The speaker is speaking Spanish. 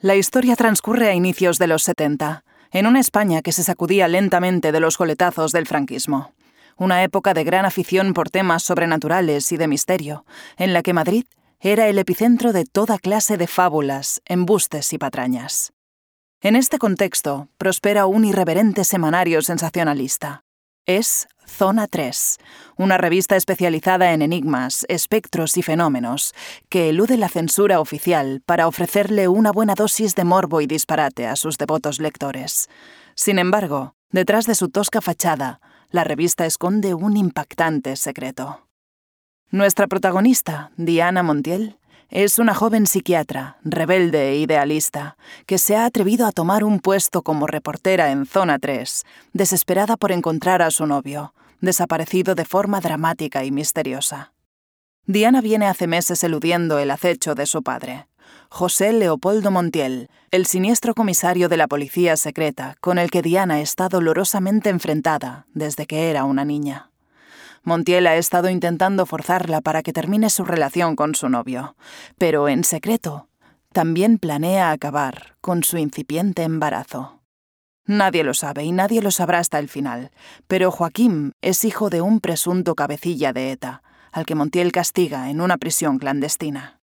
La historia transcurre a inicios de los 70, en una España que se sacudía lentamente de los coletazos del franquismo. Una época de gran afición por temas sobrenaturales y de misterio, en la que Madrid era el epicentro de toda clase de fábulas, embustes y patrañas. En este contexto prospera un irreverente semanario sensacionalista. Es Zona 3, una revista especializada en enigmas, espectros y fenómenos, que elude la censura oficial para ofrecerle una buena dosis de morbo y disparate a sus devotos lectores. Sin embargo, detrás de su tosca fachada, la revista esconde un impactante secreto. Nuestra protagonista, Diana Montiel, es una joven psiquiatra, rebelde e idealista, que se ha atrevido a tomar un puesto como reportera en Zona 3, desesperada por encontrar a su novio, desaparecido de forma dramática y misteriosa. Diana viene hace meses eludiendo el acecho de su padre, José Leopoldo Montiel, el siniestro comisario de la policía secreta con el que Diana está dolorosamente enfrentada desde que era una niña. Montiel ha estado intentando forzarla para que termine su relación con su novio, pero en secreto también planea acabar con su incipiente embarazo. Nadie lo sabe y nadie lo sabrá hasta el final, pero Joaquín es hijo de un presunto cabecilla de ETA, al que Montiel castiga en una prisión clandestina.